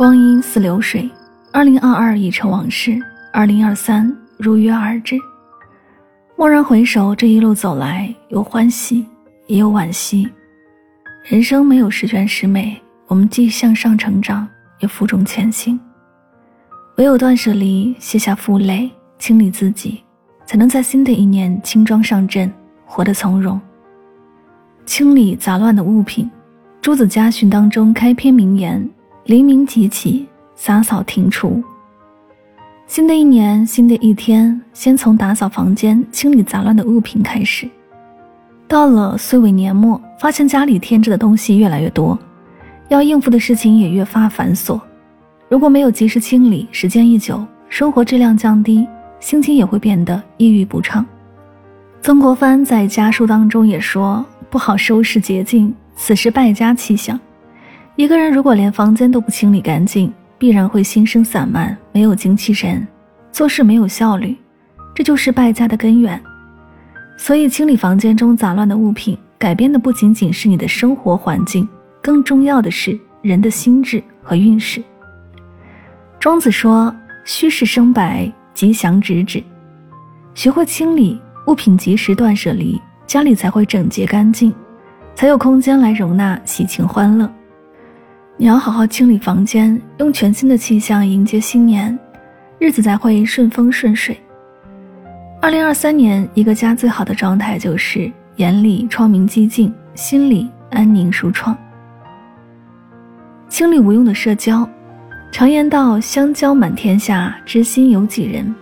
光阴似流水，二零二二已成往事，二零二三如约而至。蓦然回首，这一路走来，有欢喜，也有惋惜。人生没有十全十美，我们既向上成长，也负重前行。唯有断舍离，卸下负累，清理自己，才能在新的一年轻装上阵，活得从容。清理杂乱的物品，《朱子家训》当中开篇名言。黎明即起，洒扫庭除。新的一年，新的一天，先从打扫房间、清理杂乱的物品开始。到了岁尾年末，发现家里添置的东西越来越多，要应付的事情也越发繁琐。如果没有及时清理，时间一久，生活质量降低，心情也会变得抑郁不畅。曾国藩在家书当中也说：“不好收拾洁净，此时败家气象。”一个人如果连房间都不清理干净，必然会心生散漫，没有精气神，做事没有效率，这就是败家的根源。所以，清理房间中杂乱的物品，改变的不仅仅是你的生活环境，更重要的是人的心智和运势。庄子说：“虚实生白，吉祥直指。”学会清理物品，及时断舍离，家里才会整洁干净，才有空间来容纳喜庆欢乐。你要好好清理房间，用全新的气象迎接新年，日子才会顺风顺水。二零二三年，一个家最好的状态就是眼里窗明几净，心里安宁舒畅。清理无用的社交，常言道：“相交满天下，知心有几人？”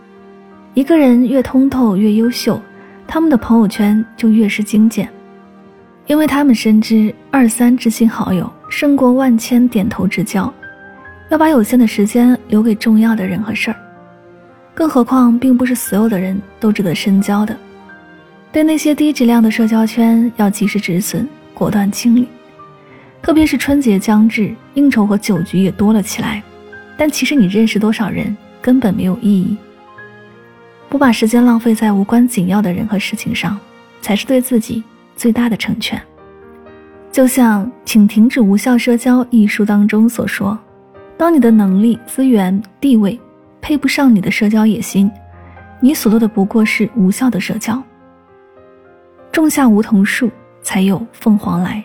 一个人越通透越优秀，他们的朋友圈就越是精简，因为他们深知二三知心好友。胜过万千点头之交，要把有限的时间留给重要的人和事儿。更何况，并不是所有的人都值得深交的。对那些低质量的社交圈，要及时止损，果断清理。特别是春节将至，应酬和酒局也多了起来，但其实你认识多少人根本没有意义。不把时间浪费在无关紧要的人和事情上，才是对自己最大的成全。就像《请停止无效社交》一书当中所说：“当你的能力、资源、地位配不上你的社交野心，你所做的不过是无效的社交。种下梧桐树，才有凤凰来。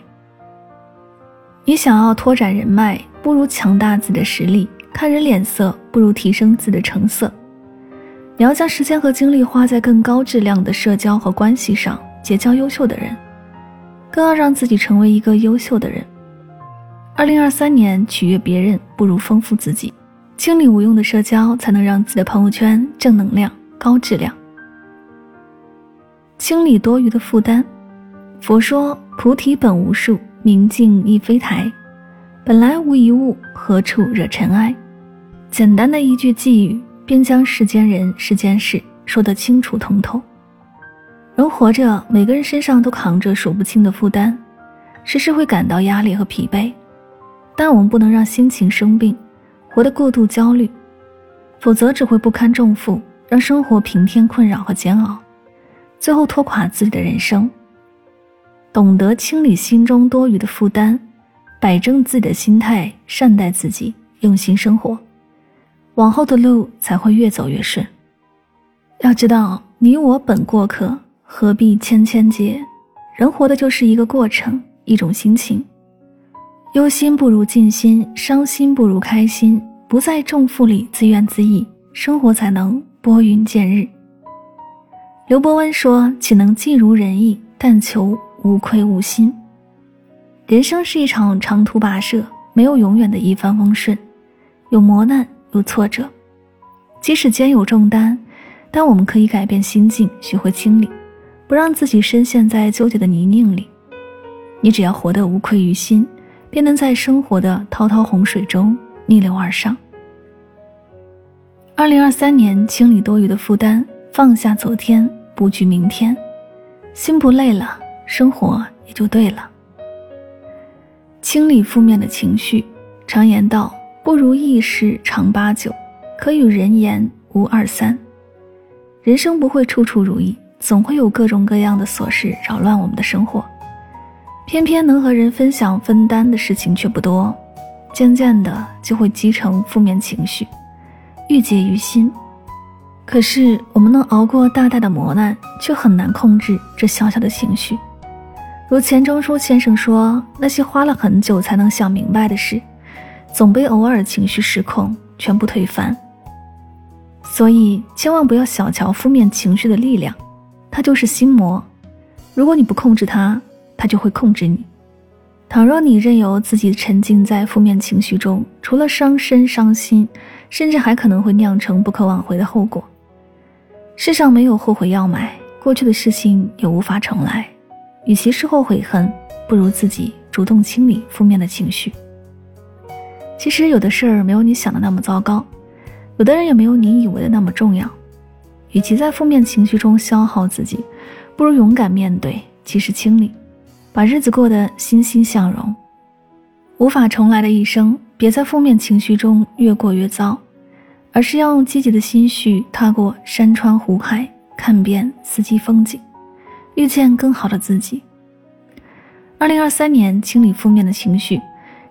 你想要拓展人脉，不如强大自己的实力；看人脸色，不如提升自己的成色。你要将时间和精力花在更高质量的社交和关系上，结交优秀的人。”更要让自己成为一个优秀的人。二零二三年，取悦别人不如丰富自己，清理无用的社交，才能让自己的朋友圈正能量、高质量。清理多余的负担。佛说：“菩提本无树，明镜亦非台，本来无一物，何处惹尘埃？”简单的一句寄语，便将世间人、世间事说得清楚通透。人活着，每个人身上都扛着数不清的负担，时时会感到压力和疲惫。但我们不能让心情生病，活得过度焦虑，否则只会不堪重负，让生活平添困扰和煎熬，最后拖垮自己的人生。懂得清理心中多余的负担，摆正自己的心态，善待自己，用心生活，往后的路才会越走越顺。要知道，你我本过客。何必千千结？人活的就是一个过程，一种心情。忧心不如静心，伤心不如开心。不在重负里自怨自艾，生活才能拨云见日。刘伯温说：“岂能尽如人意？但求无愧无心。”人生是一场长途跋涉，没有永远的一帆风顺，有磨难，有挫折。即使肩有重担，但我们可以改变心境，学会清理。不让自己深陷在纠结的泥泞里，你只要活得无愧于心，便能在生活的滔滔洪水中逆流而上。二零二三年，清理多余的负担，放下昨天，布局明天，心不累了，生活也就对了。清理负面的情绪，常言道：“不如意事常八九，可与人言无二三。”人生不会处处如意，总会有各种各样的琐事扰乱我们的生活，偏偏能和人分享分担的事情却不多，渐渐的就会积成负面情绪。郁结于心，可是我们能熬过大大的磨难，却很难控制这小小的情绪。如钱钟书先生说：“那些花了很久才能想明白的事，总被偶尔情绪失控全部推翻。”所以，千万不要小瞧负面情绪的力量，它就是心魔。如果你不控制它，它就会控制你。倘若你任由自己沉浸在负面情绪中，除了伤身伤心，甚至还可能会酿成不可挽回的后果。世上没有后悔药买，过去的事情也无法重来。与其事后悔恨，不如自己主动清理负面的情绪。其实有的事儿没有你想的那么糟糕，有的人也没有你以为的那么重要。与其在负面情绪中消耗自己，不如勇敢面对，及时清理。把日子过得欣欣向荣，无法重来的一生，别在负面情绪中越过越糟，而是要用积极的心绪踏过山川湖海，看遍四季风景，遇见更好的自己。二零二三年，清理负面的情绪，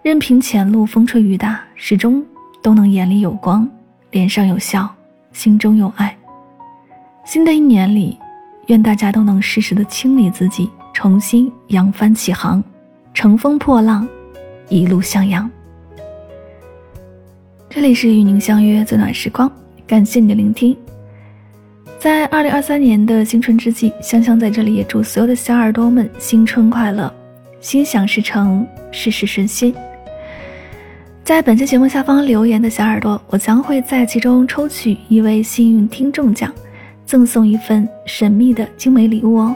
任凭前路风吹雨打，始终都能眼里有光，脸上有笑，心中有爱。新的一年里，愿大家都能适时的清理自己。重新扬帆起航，乘风破浪，一路向阳。这里是与您相约最暖时光，感谢你的聆听。在二零二三年的新春之际，香香在这里也祝所有的小耳朵们新春快乐，心想事成，事事顺心。在本期节目下方留言的小耳朵，我将会在其中抽取一位幸运听众奖，赠送一份神秘的精美礼物哦。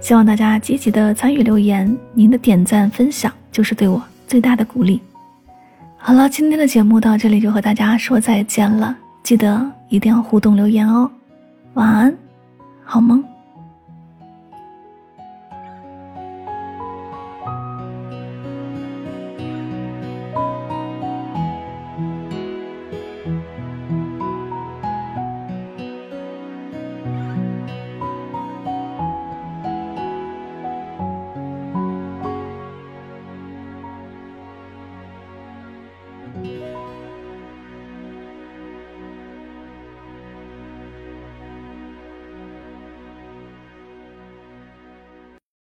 希望大家积极的参与留言，您的点赞分享就是对我最大的鼓励。好了，今天的节目到这里就和大家说再见了，记得一定要互动留言哦。晚安，好梦。